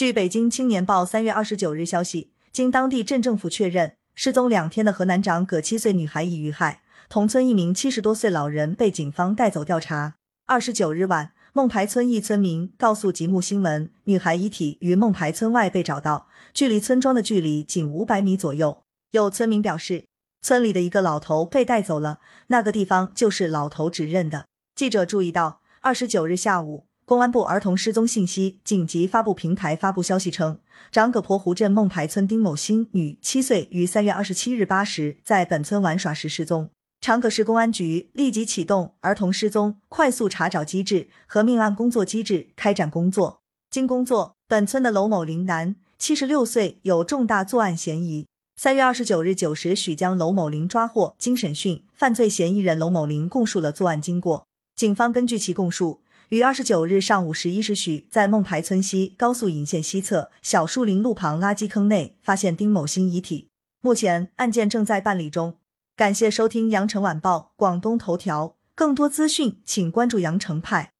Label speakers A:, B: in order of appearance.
A: 据北京青年报三月二十九日消息，经当地镇政府确认，失踪两天的河南长葛七岁女孩已遇害，同村一名七十多岁老人被警方带走调查。二十九日晚，孟牌村一村民告诉极目新闻，女孩遗体于孟牌村外被找到，距离村庄的距离仅五百米左右。有村民表示，村里的一个老头被带走了，那个地方就是老头指认的。记者注意到，二十九日下午。公安部儿童失踪信息紧急发布平台发布消息称，长葛坡湖镇孟牌村丁某新女，七岁，于三月二十七日八时在本村玩耍时失踪。长葛市公安局立即启动儿童失踪快速查找机制和命案工作机制，开展工作。经工作，本村的娄某林男，七十六岁，有重大作案嫌疑。三月二十九日九时许将娄某林抓获，经审讯，犯罪嫌疑人娄某林供述了作案经过。警方根据其供述。于二十九日上午十一时许，在孟排村西高速引线西侧小树林路旁垃圾坑内发现丁某新遗体。目前案件正在办理中。感谢收听羊城晚报广东头条，更多资讯请关注羊城派。